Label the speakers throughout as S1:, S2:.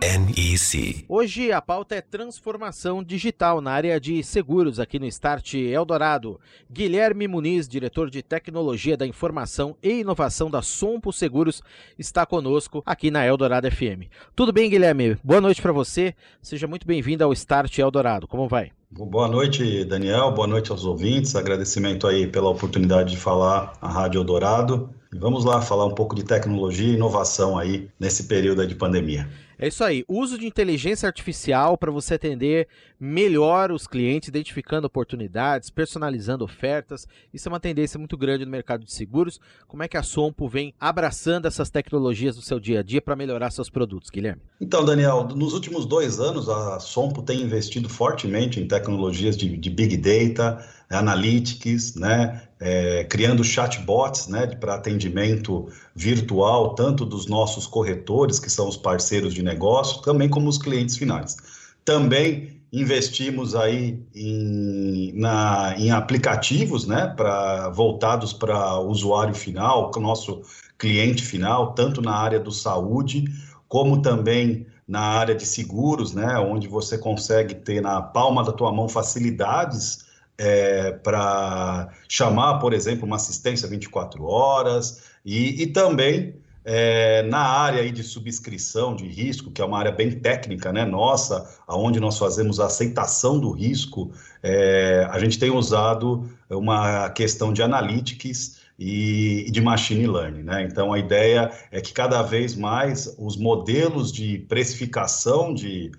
S1: NEC.
S2: Hoje a pauta é transformação digital na área de seguros aqui no Start Eldorado. Guilherme Muniz, diretor de tecnologia da informação e inovação da Sompo Seguros, está conosco aqui na Eldorado FM. Tudo bem, Guilherme? Boa noite para você. Seja muito bem-vindo ao Start Eldorado. Como vai?
S3: Boa noite, Daniel. Boa noite aos ouvintes. Agradecimento aí pela oportunidade de falar à Rádio Eldorado. vamos lá falar um pouco de tecnologia e inovação aí nesse período de pandemia.
S2: É isso aí. Uso de inteligência artificial para você atender melhor os clientes, identificando oportunidades, personalizando ofertas. Isso é uma tendência muito grande no mercado de seguros. Como é que a Sompo vem abraçando essas tecnologias no seu dia a dia para melhorar seus produtos, Guilherme?
S3: Então, Daniel, nos últimos dois anos a Sompo tem investido fortemente em tecnologias de, de Big Data, Analytics, né, é, criando chatbots né, para atendimento virtual, tanto dos nossos corretores, que são os parceiros de negócio, também como os clientes finais. Também investimos aí em, na, em aplicativos né, pra, voltados para o usuário final, o nosso cliente final, tanto na área do saúde, como também na área de seguros, né, onde você consegue ter na palma da tua mão facilidades é, para chamar, por exemplo, uma assistência 24 horas e, e também é, na área de subscrição de risco, que é uma área bem técnica, né, nossa, aonde nós fazemos a aceitação do risco, é, a gente tem usado uma questão de analytics e, e de machine learning, né? Então a ideia é que cada vez mais os modelos de precificação de,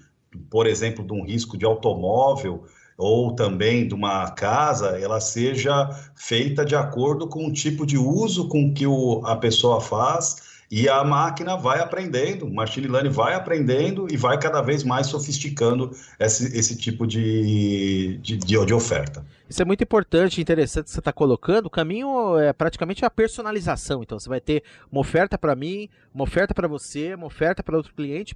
S3: por exemplo, de um risco de automóvel ou também de uma casa, ela seja feita de acordo com o tipo de uso com que o, a pessoa faz e a máquina vai aprendendo, o machine learning vai aprendendo e vai cada vez mais sofisticando esse, esse tipo de, de, de, de oferta.
S2: Isso é muito importante interessante que você está colocando. O caminho é praticamente a personalização. Então, você vai ter uma oferta para mim, uma oferta para você, uma oferta para outro cliente,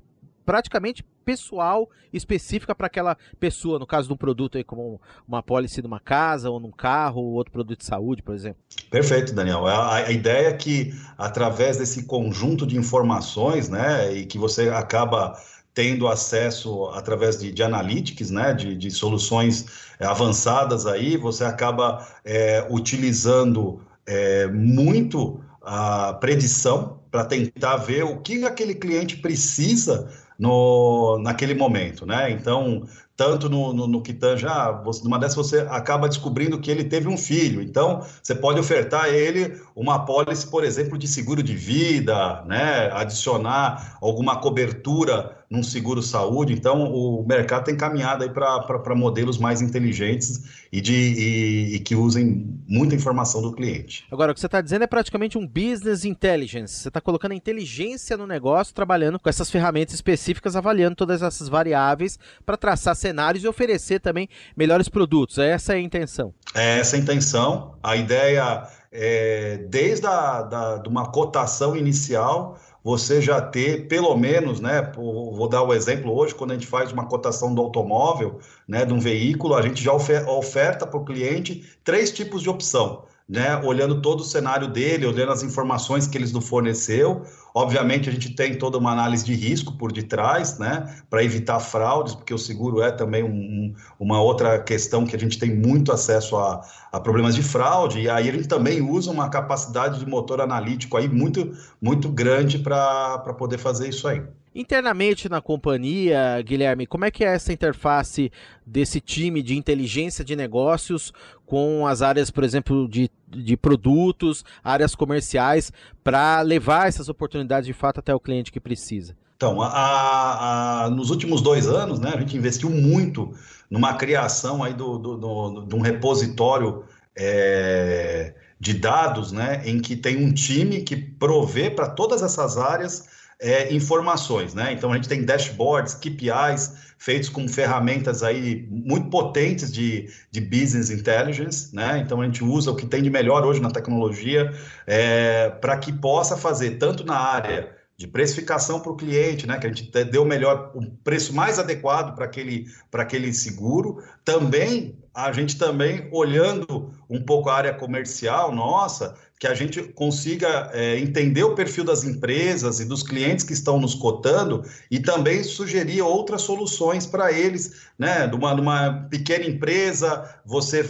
S2: praticamente pessoal específica para aquela pessoa, no caso de um produto aí como uma pólice de uma casa ou num carro ou outro produto de saúde, por exemplo.
S3: Perfeito, Daniel. A, a ideia é que através desse conjunto de informações, né, e que você acaba tendo acesso através de, de analytics, né, de, de soluções é, avançadas aí, você acaba é, utilizando é, muito a predição para tentar ver o que aquele cliente precisa no, naquele momento, né? Então, tanto no, no, no que tange, ah, numa dessas você acaba descobrindo que ele teve um filho, então você pode ofertar a ele uma pólice, por exemplo, de seguro de vida, né? Adicionar alguma cobertura num seguro saúde, então o mercado tem caminhado aí para modelos mais inteligentes e, de, e, e, que usem muita informação do cliente.
S2: Agora, o que você está dizendo é praticamente um business intelligence, você está colocando a inteligência no negócio, trabalhando com essas ferramentas específicas, avaliando todas essas variáveis para traçar cenários e oferecer também melhores produtos. Essa é a intenção.
S3: É essa a intenção. A ideia é, desde a da, de uma cotação inicial, você já ter pelo menos, né? Vou dar o exemplo hoje, quando a gente faz uma cotação do automóvel, né, de um veículo, a gente já oferta para o cliente três tipos de opção né, olhando todo o cenário dele, olhando as informações que eles nos forneceu. Obviamente, a gente tem toda uma análise de risco por detrás, né, para evitar fraudes, porque o seguro é também um, uma outra questão que a gente tem muito acesso a, a, problemas de fraude, e aí gente também usa uma capacidade de motor analítico aí muito, muito grande para poder fazer isso aí.
S2: Internamente na companhia, Guilherme, como é que é essa interface desse time de inteligência de negócios com as áreas, por exemplo, de, de produtos, áreas comerciais, para levar essas oportunidades de fato até o cliente que precisa?
S3: Então, a, a, nos últimos dois anos, né, a gente investiu muito numa criação aí do, do, do, de um repositório é, de dados, né, em que tem um time que provê para todas essas áreas é, informações, né? Então a gente tem dashboards, KPIs feitos com ferramentas aí muito potentes de, de business intelligence, né? Então a gente usa o que tem de melhor hoje na tecnologia é, para que possa fazer tanto na área de precificação para o cliente, né? Que a gente deu melhor, um preço mais adequado para aquele, para aquele seguro. Também a gente também olhando um pouco a área comercial nossa, que a gente consiga é, entender o perfil das empresas e dos clientes que estão nos cotando e também sugerir outras soluções para eles, né? De uma, pequena empresa, você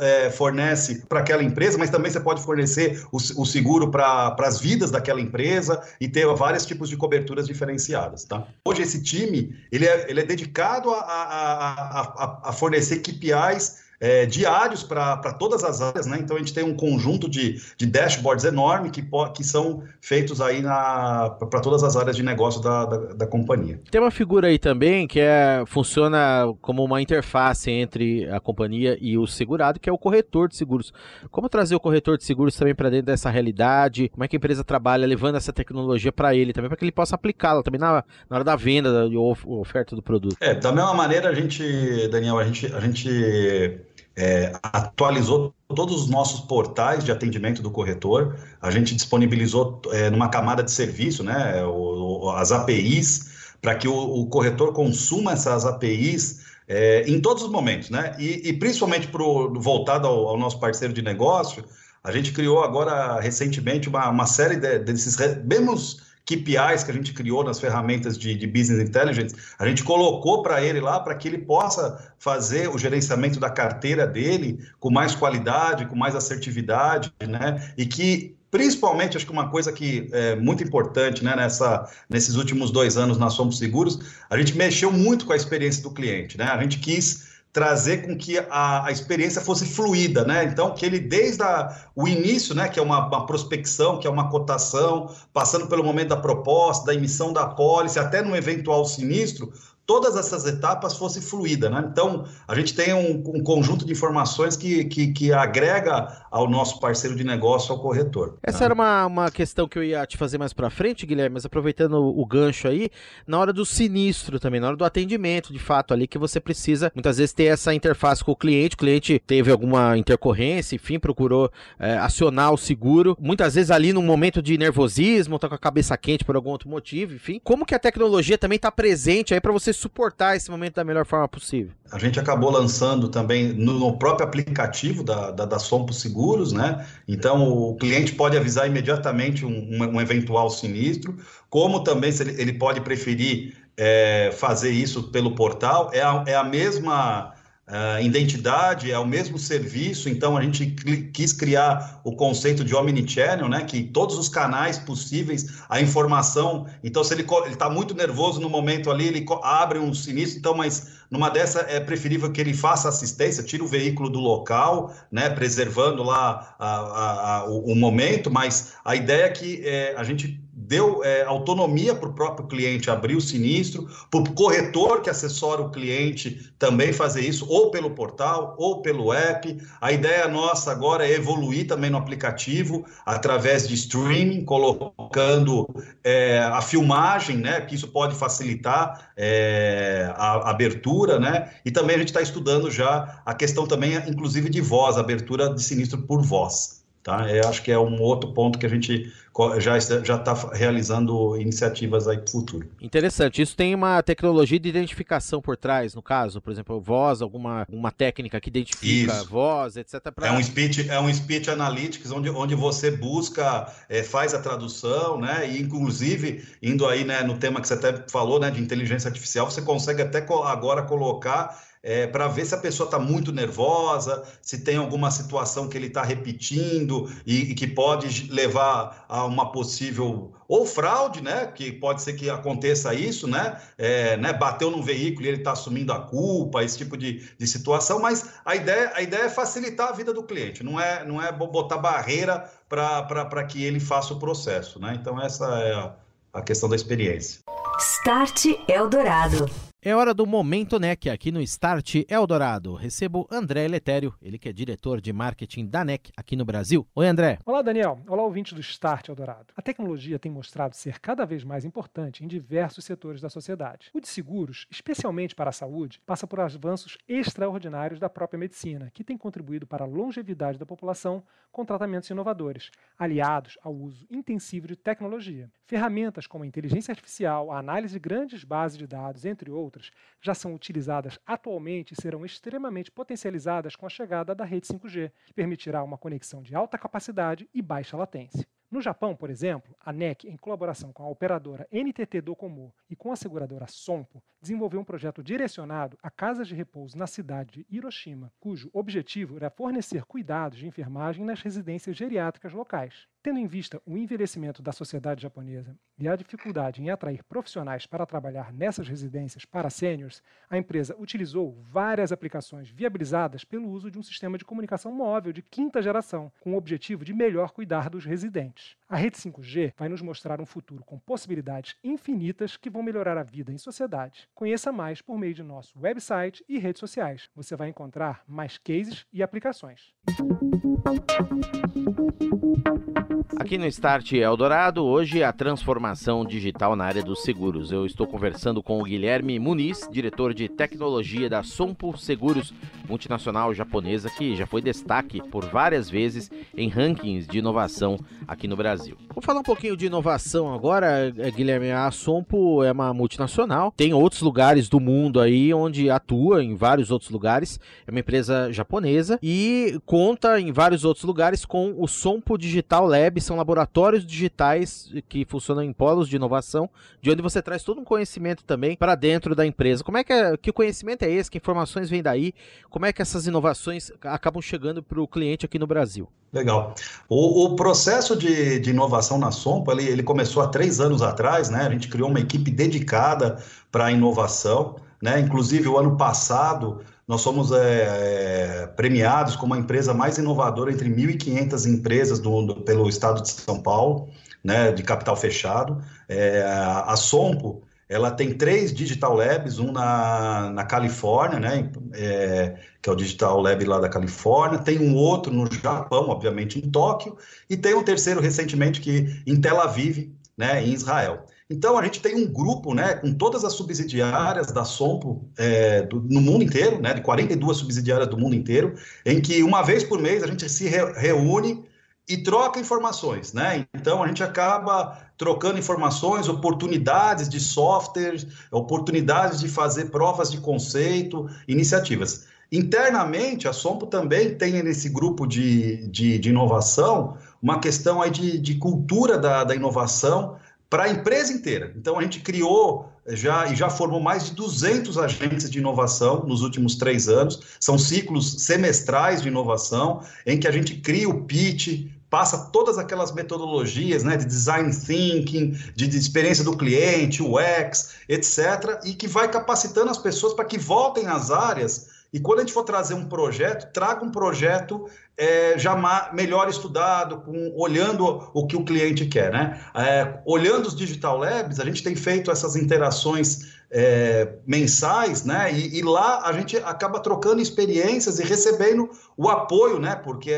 S3: é, fornece para aquela empresa, mas também você pode fornecer o, o seguro para as vidas daquela empresa e ter vários tipos de coberturas diferenciadas, tá? Hoje esse time, ele é, ele é dedicado a, a, a, a fornecer KPIs é, diários para todas as áreas, né? Então a gente tem um conjunto de, de dashboards enorme que, que são feitos aí para todas as áreas de negócio da, da, da, companhia.
S2: Tem uma figura aí também que é, funciona como uma interface entre a companhia e o segurado, que é o corretor de seguros. Como trazer o corretor de seguros também para dentro dessa realidade? Como é que a empresa trabalha levando essa tecnologia para ele também, para que ele possa aplicá-la também na, na hora da venda e oferta do produto?
S3: É, da mesma maneira a gente, Daniel, a gente, a gente é, atualizou todos os nossos portais de atendimento do corretor, a gente disponibilizou é, numa camada de serviço, né, o, as APIs, para que o, o, corretor consuma essas APIs é, em todos os momentos, né, e, e principalmente pro, voltado ao, ao, nosso parceiro de negócio, a gente criou agora recentemente uma, uma série de, desses mesmos KPIs que a gente criou nas ferramentas de, de Business Intelligence, a gente colocou para ele lá para que ele possa fazer o gerenciamento da carteira dele com mais qualidade, com mais assertividade, né? E que principalmente, acho que uma coisa que é muito importante né, nessa, nesses últimos dois anos na Somos Seguros, a gente mexeu muito com a experiência do cliente. Né? A gente quis trazer com que a, a, experiência fosse fluida, né? Então, que ele, desde a, o início, né, que é uma, uma, prospecção, que é uma cotação, passando pelo momento da proposta, da emissão da pólice, até no eventual sinistro, todas essas etapas fosse fluida, né? Então, a gente tem um, um conjunto de informações que, que, que, agrega ao nosso parceiro de negócio, ao corretor.
S2: Essa né? era uma, uma questão que eu ia te fazer mais para frente, Guilherme, mas aproveitando o, o, gancho aí, na hora do sinistro também, na hora do atendimento, de fato, ali que você precisa, muitas vezes, ter essa interface com o cliente, o cliente teve alguma intercorrência, enfim, procurou é, acionar o seguro, muitas vezes ali num momento de nervosismo, tá com a cabeça quente por algum outro motivo, enfim. Como que a tecnologia também está presente aí para você suportar esse momento da melhor forma possível?
S3: A gente acabou lançando também no, no próprio aplicativo da, da, da Sompo Seguros, né? Então o cliente pode avisar imediatamente um, um, eventual sinistro, como também ele, ele pode preferir é, fazer isso pelo portal, é a, é a mesma Uh, identidade é o mesmo serviço, então a gente quis criar o conceito de omnichannel, né? Que todos os canais possíveis, a informação. Então, se ele está muito nervoso no momento ali, ele abre um sinistro, então, mas numa dessa é preferível que ele faça assistência, tire o veículo do local, né? Preservando lá a, a, a, o, o, momento, mas a ideia é que é, a gente deu é, autonomia para o próprio cliente abrir o sinistro, para o corretor que assessora o cliente também fazer isso, ou pelo portal, ou pelo app. A ideia nossa agora é evoluir também no aplicativo, através de streaming, colocando é, a filmagem, né, que isso pode facilitar é, a abertura, né, e também a gente está estudando já a questão também, inclusive, de voz, abertura de sinistro por voz. Tá? Eu acho que é um outro ponto que a gente já já está realizando iniciativas aí para o futuro.
S2: Interessante. Isso tem uma tecnologia de identificação por trás, no caso, por exemplo, voz, alguma uma técnica que identifica Isso. voz, etc.
S3: Pra... É um speech, é um speech analytics onde, onde você busca, é, faz a tradução, né? E inclusive indo aí, né, no tema que você até falou, né, de inteligência artificial, você consegue até agora colocar é, para ver se a pessoa está muito nervosa, se tem alguma situação que ele está repetindo e, e, que pode levar a uma possível ou fraude, né? Que pode ser que aconteça isso, né? É, né bateu num veículo e ele está assumindo a culpa, esse tipo de, de situação. Mas a ideia, a ideia é facilitar a vida do cliente, não é, não é botar barreira para que ele faça o processo, né? Então essa é a, a questão da experiência.
S4: Start Eldorado.
S2: É hora do Momento NEC aqui no Start Eldorado. Recebo André Letério, ele que é diretor de marketing da NEC aqui no Brasil. Oi, André.
S4: Olá, Daniel. Olá, ouvinte do Start Eldorado. A tecnologia tem mostrado ser cada vez mais importante em diversos setores da sociedade. O de seguros, especialmente para a saúde, passa por avanços extraordinários da própria medicina, que tem contribuído para a longevidade da população com tratamentos inovadores, aliados ao uso intensivo de tecnologia. Ferramentas como a inteligência artificial, a análise de grandes bases de dados, entre outros, outras já são utilizadas atualmente e serão extremamente potencializadas com a chegada da rede 5G, que permitirá uma conexão de alta capacidade e baixa latência. No Japão, por exemplo, a NEC, em colaboração com a operadora NTT Docomo e com a seguradora Sompo, desenvolveu um projeto direcionado a casas de repouso na cidade de Hiroshima, cujo objetivo era fornecer cuidados de enfermagem nas residências geriátricas locais. Tendo em vista o envelhecimento da sociedade japonesa e a dificuldade em atrair profissionais para trabalhar nessas residências para sêniores, a empresa utilizou várias aplicações viabilizadas pelo uso de um sistema de comunicação móvel de quinta geração, com o objetivo de melhor cuidar dos residentes. A rede 5G vai nos mostrar um futuro com possibilidades infinitas que vão melhorar a vida em sociedade. Conheça mais por meio de nosso website e redes sociais. Você vai encontrar mais cases e aplicações.
S2: Aqui no Start Eldorado, hoje a transformação digital na área dos seguros. Eu estou conversando com o Guilherme Muniz, diretor de tecnologia da Sompo Seguros, multinacional japonesa que já foi destaque por várias vezes em rankings de inovação aqui no Brasil. Vou falar um pouquinho de inovação agora, eh, Guilherme. A Sompo é uma multinacional, tem outros lugares do mundo aí onde atua em vários outros lugares. É uma empresa japonesa e conta em vários outros lugares com o Sompo Digital Lab são laboratórios digitais que funcionam em polos de inovação, de onde você traz todo um conhecimento também para dentro da empresa. Como é que, é, que conhecimento é esse? Que informações vêm daí? Como é que essas inovações acabam chegando para o cliente aqui no Brasil?
S3: Legal. O, o processo de, de, inovação na Sompa, ele, ele começou há três anos atrás, né? A gente criou uma equipe dedicada para a inovação, né? Inclusive, o ano passado, nós somos é, é, premiados como a empresa mais inovadora entre 1.500 empresas do, do, pelo estado de São Paulo, né, de capital fechado. É, a Sompo, ela tem três Digital Labs, um na, na Califórnia, né, é, que é o Digital Lab lá da Califórnia, tem um outro no Japão, obviamente em Tóquio, e tem um terceiro recentemente que em Tel Aviv, né, em Israel. Então, a gente tem um grupo, né, com todas as subsidiárias da Sompo é, do, no mundo inteiro, né, de 42 subsidiárias do mundo inteiro, em que uma vez por mês a gente se re, reúne e troca informações, né? Então, a gente acaba trocando informações, oportunidades de softwares, oportunidades de fazer provas de conceito, iniciativas. Internamente, a Sompo também tem nesse grupo de, de, de inovação uma questão aí de, de cultura da, da inovação, para a empresa inteira. Então, a gente criou já e já formou mais de 200 agentes de inovação nos últimos três anos. São ciclos semestrais de inovação, em que a gente cria o pitch, passa todas aquelas metodologias né, de design thinking, de, de experiência do cliente, UX, etc., e que vai capacitando as pessoas para que voltem às áreas e quando a gente for trazer um projeto, traga um projeto é, já melhor estudado, com, olhando o que o cliente quer. Né? É, olhando os Digital Labs, a gente tem feito essas interações é, mensais, né? E, e, lá a gente acaba trocando experiências e recebendo o apoio, né? Porque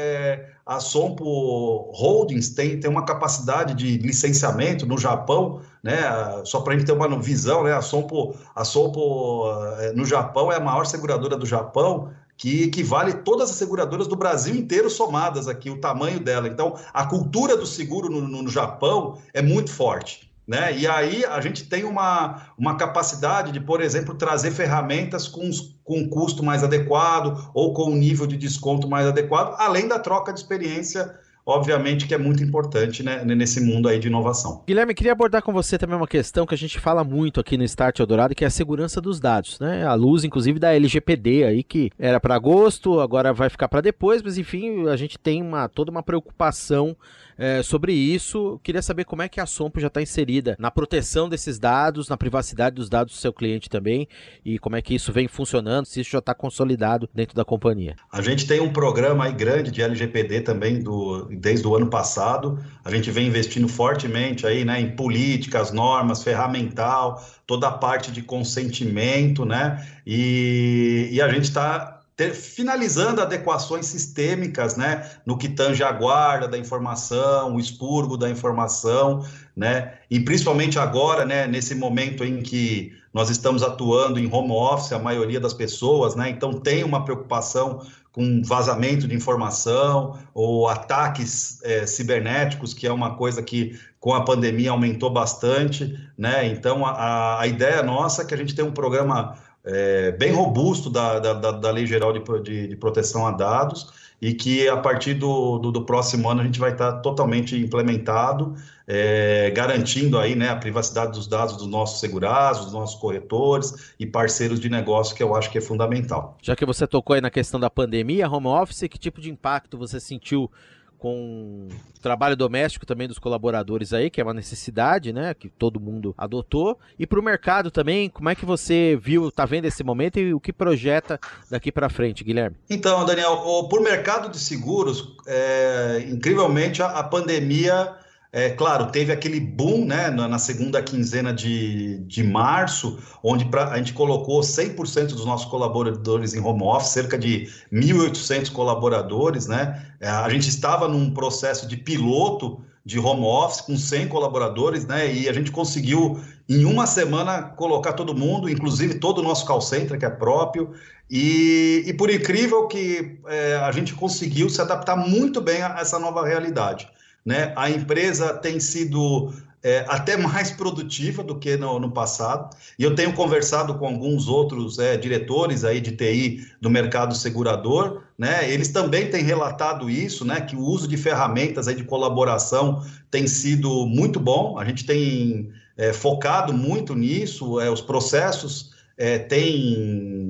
S3: a Sompo Holdings tem, tem uma capacidade de licenciamento no Japão, né? Só para a gente ter uma visão, né? A Sompo, a Sompo é, no Japão é a maior seguradora do Japão, que equivale todas as seguradoras do Brasil inteiro somadas aqui, o tamanho dela. Então, a cultura do seguro no, no Japão é muito forte. Né? E aí a gente tem uma, uma capacidade de, por exemplo, trazer ferramentas com, com um custo mais adequado ou com um nível de desconto mais adequado, além da troca de experiência obviamente que é muito importante né, nesse mundo aí de inovação.
S2: Guilherme, queria abordar com você também uma questão que a gente fala muito aqui no Start Eldorado, que é a segurança dos dados, né? A luz, inclusive, da LGPD aí, que era para agosto, agora vai ficar para depois, mas enfim, a gente tem uma, toda uma preocupação é, sobre isso. Queria saber como é que a Sompo já está inserida na proteção desses dados, na privacidade dos dados do seu cliente também, e como é que isso vem funcionando, se isso já está consolidado dentro da companhia.
S3: A gente tem um programa aí grande de LGPD também do, desde o ano passado. A gente vem investindo fortemente aí, né, em políticas, normas, ferramental, toda a parte de consentimento, né? E, e a gente está finalizando adequações sistêmicas, né, no que tange a guarda da informação, o expurgo da informação, né, e principalmente agora, né, nesse momento em que nós estamos atuando em home office, a maioria das pessoas, né, então tem uma preocupação com vazamento de informação ou ataques é, cibernéticos, que é uma coisa que com a pandemia aumentou bastante, né, então a, a ideia nossa é que a gente tem um programa é, bem robusto da, da, da, Lei Geral de, de, de, Proteção a Dados e que a partir do, do, do, próximo ano a gente vai estar totalmente implementado, é, garantindo aí né, a privacidade dos dados dos nossos segurados, dos nossos corretores e parceiros de negócio, que eu acho que é fundamental.
S2: Já que você tocou aí na questão da pandemia, home office, que tipo de impacto você sentiu com o trabalho doméstico também dos colaboradores aí, que é uma necessidade, né, que todo mundo adotou, e para o mercado também, como é que você viu, tá vendo esse momento e o que projeta daqui para frente, Guilherme?
S3: Então, Daniel, por mercado de seguros, é, incrivelmente a, a pandemia é, claro, teve aquele boom né, na, segunda quinzena de, de março, onde pra, a gente colocou 100% dos nossos colaboradores em home office, cerca de 1.800 colaboradores. Né? É, a gente estava num processo de piloto de home office com 100 colaboradores, né? E a gente conseguiu em uma semana colocar todo mundo, inclusive todo o nosso call center que é próprio. E, e por incrível que é, a gente conseguiu se adaptar muito bem a essa nova realidade. Né? A empresa tem sido é, até mais produtiva do que no, no, passado. E eu tenho conversado com alguns outros é, diretores aí de TI do mercado segurador, né? Eles também têm relatado isso, né? Que o uso de ferramentas aí de colaboração tem sido muito bom. A gente tem é, focado muito nisso. É, os processos é, têm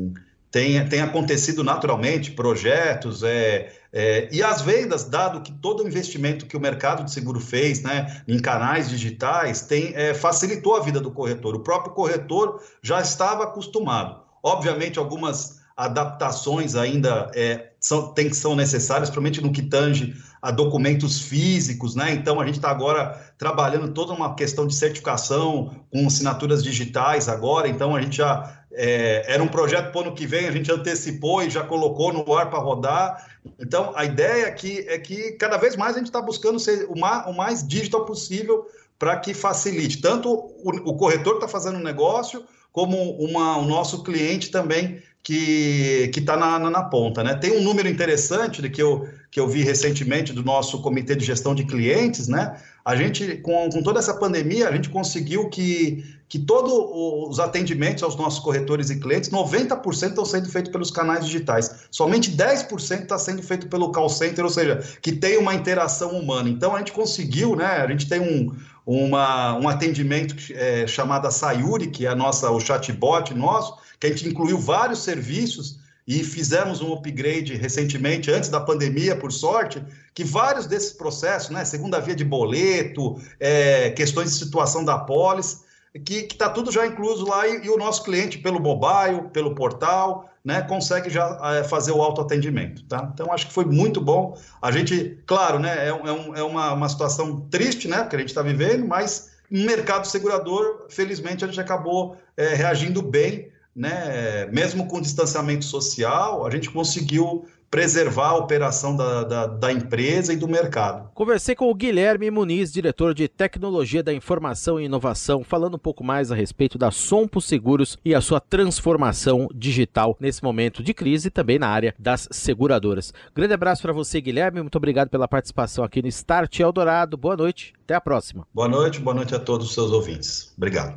S3: tem, tem acontecido naturalmente, projetos, é, é, e as vendas, dado que todo o investimento que o mercado de seguro fez né, em canais digitais, tem, é, facilitou a vida do corretor. O próprio corretor já estava acostumado. Obviamente, algumas adaptações ainda é, são, tem, são necessárias, principalmente no que tange a documentos físicos, né? Então a gente está agora trabalhando toda uma questão de certificação com assinaturas digitais agora, então a gente já é, era um projeto para o ano que vem, a gente antecipou e já colocou no ar para rodar. Então, a ideia aqui é que cada vez mais a gente está buscando ser o mais, o mais digital possível para que facilite. Tanto o, o corretor está fazendo um negócio, como uma, o nosso cliente também que está na, na, na, ponta. Né? Tem um número interessante de que eu, que eu vi recentemente do nosso comitê de gestão de clientes, né? A gente, com, com toda essa pandemia, a gente conseguiu que, que todos os atendimentos aos nossos corretores e clientes, 90% estão sendo feitos pelos canais digitais. Somente 10% está sendo feito pelo call center, ou seja, que tem uma interação humana. Então a gente conseguiu, né? A gente tem um, uma, um atendimento é, chamado Sayuri, que é a nossa, o chatbot nosso, que a gente incluiu vários serviços e fizemos um upgrade recentemente, antes da pandemia, por sorte, que vários desses processos, né, segunda via de boleto, é, questões de situação da polis, que está tudo já incluso lá e, e, o nosso cliente, pelo mobile, pelo portal, né, consegue já é, fazer o autoatendimento. Tá? Então, acho que foi muito bom. A gente, claro, né, é, é, um, é uma, uma situação triste né, que a gente está vivendo, mas no mercado segurador, felizmente, a gente acabou é, reagindo bem né, mesmo com distanciamento social, a gente conseguiu preservar a operação da, da, da, empresa e do mercado.
S2: Conversei com o Guilherme Muniz, diretor de Tecnologia da Informação e Inovação, falando um pouco mais a respeito da Sompo Seguros e a sua transformação digital nesse momento de crise e também na área das seguradoras. Grande abraço para você, Guilherme. Muito obrigado pela participação aqui no Start Eldorado. Boa noite. Até a próxima.
S3: Boa noite, boa noite a todos os seus ouvintes. Obrigado.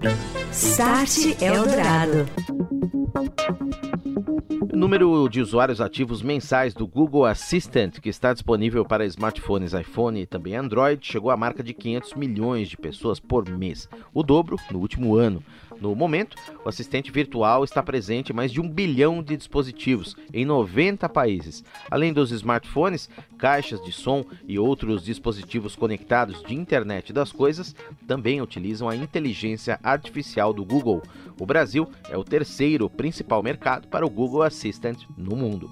S5: Start Eldorado.
S2: Número de usuários ativos mensais do Google Assistant, que está disponível para smartphones iPhone e também Android, chegou à marca de 500 milhões de pessoas por mês, o dobro no último ano. No momento, o assistente virtual está presente em mais de um bilhão de dispositivos em 90 países. Além dos smartphones, caixas de som e outros dispositivos conectados de internet das coisas também utilizam a inteligência artificial do Google. O Brasil é o terceiro principal mercado para o Google Assistant no mundo.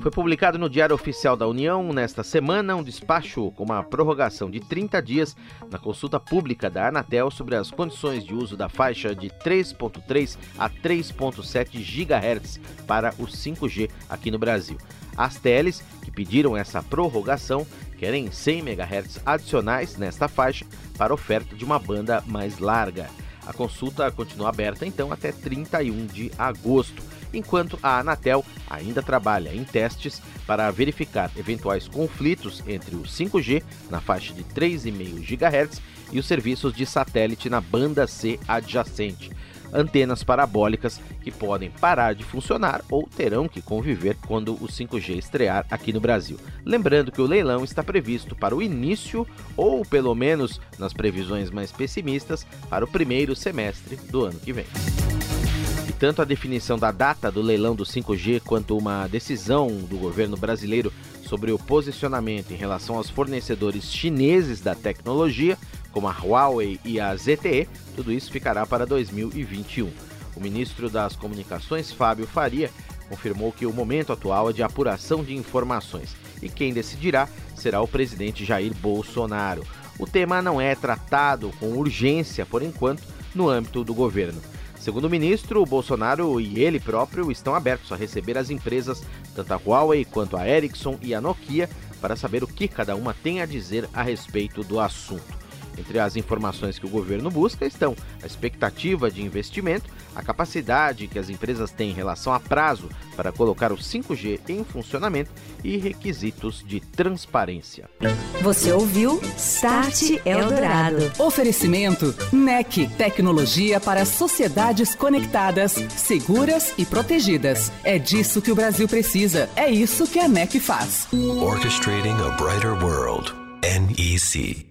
S2: Foi publicado no Diário Oficial da União nesta semana um despacho com uma prorrogação de 30 dias na consulta pública da Anatel sobre as condições de uso da faixa de 3.3 a 3.7 GHz para o 5G aqui no Brasil. As teles que pediram essa prorrogação querem 100 MHz adicionais nesta faixa para oferta de uma banda mais larga. A consulta continua aberta então até 31 de agosto enquanto a Anatel ainda trabalha em testes para verificar eventuais conflitos entre o 5G na faixa de 3,5 GHz e os serviços de satélite na banda C adjacente. Antenas parabólicas que podem parar de funcionar ou terão que conviver quando o 5G estrear aqui no Brasil. Lembrando que o leilão está previsto para o início, ou pelo menos nas previsões mais pessimistas, para o primeiro semestre do ano que vem tanto a definição da data do leilão do 5G quanto uma decisão do governo brasileiro sobre o posicionamento em relação aos fornecedores chineses da tecnologia, como a Huawei e a ZTE, tudo isso ficará para 2021. O ministro das Comunicações, Fábio Faria, confirmou que o momento atual é de apuração de informações e quem decidirá será o presidente Jair Bolsonaro. O tema não é tratado com urgência, por enquanto, no âmbito do governo. Segundo o ministro, o Bolsonaro e ele próprio estão abertos a receber as empresas, tanto a Huawei quanto a Ericsson e a Nokia, para saber o que cada uma tem a dizer a respeito do assunto. Entre as informações que o governo busca estão a expectativa de investimento, a capacidade que as empresas têm em relação a prazo para colocar o 5G em funcionamento e requisitos de transparência.
S5: Você ouviu Start Eldorado.
S6: Oferecimento NEC, tecnologia para sociedades conectadas, seguras e protegidas. É disso que o Brasil precisa. É isso que a NEC faz.
S1: Orchestrating a brighter world. NEC.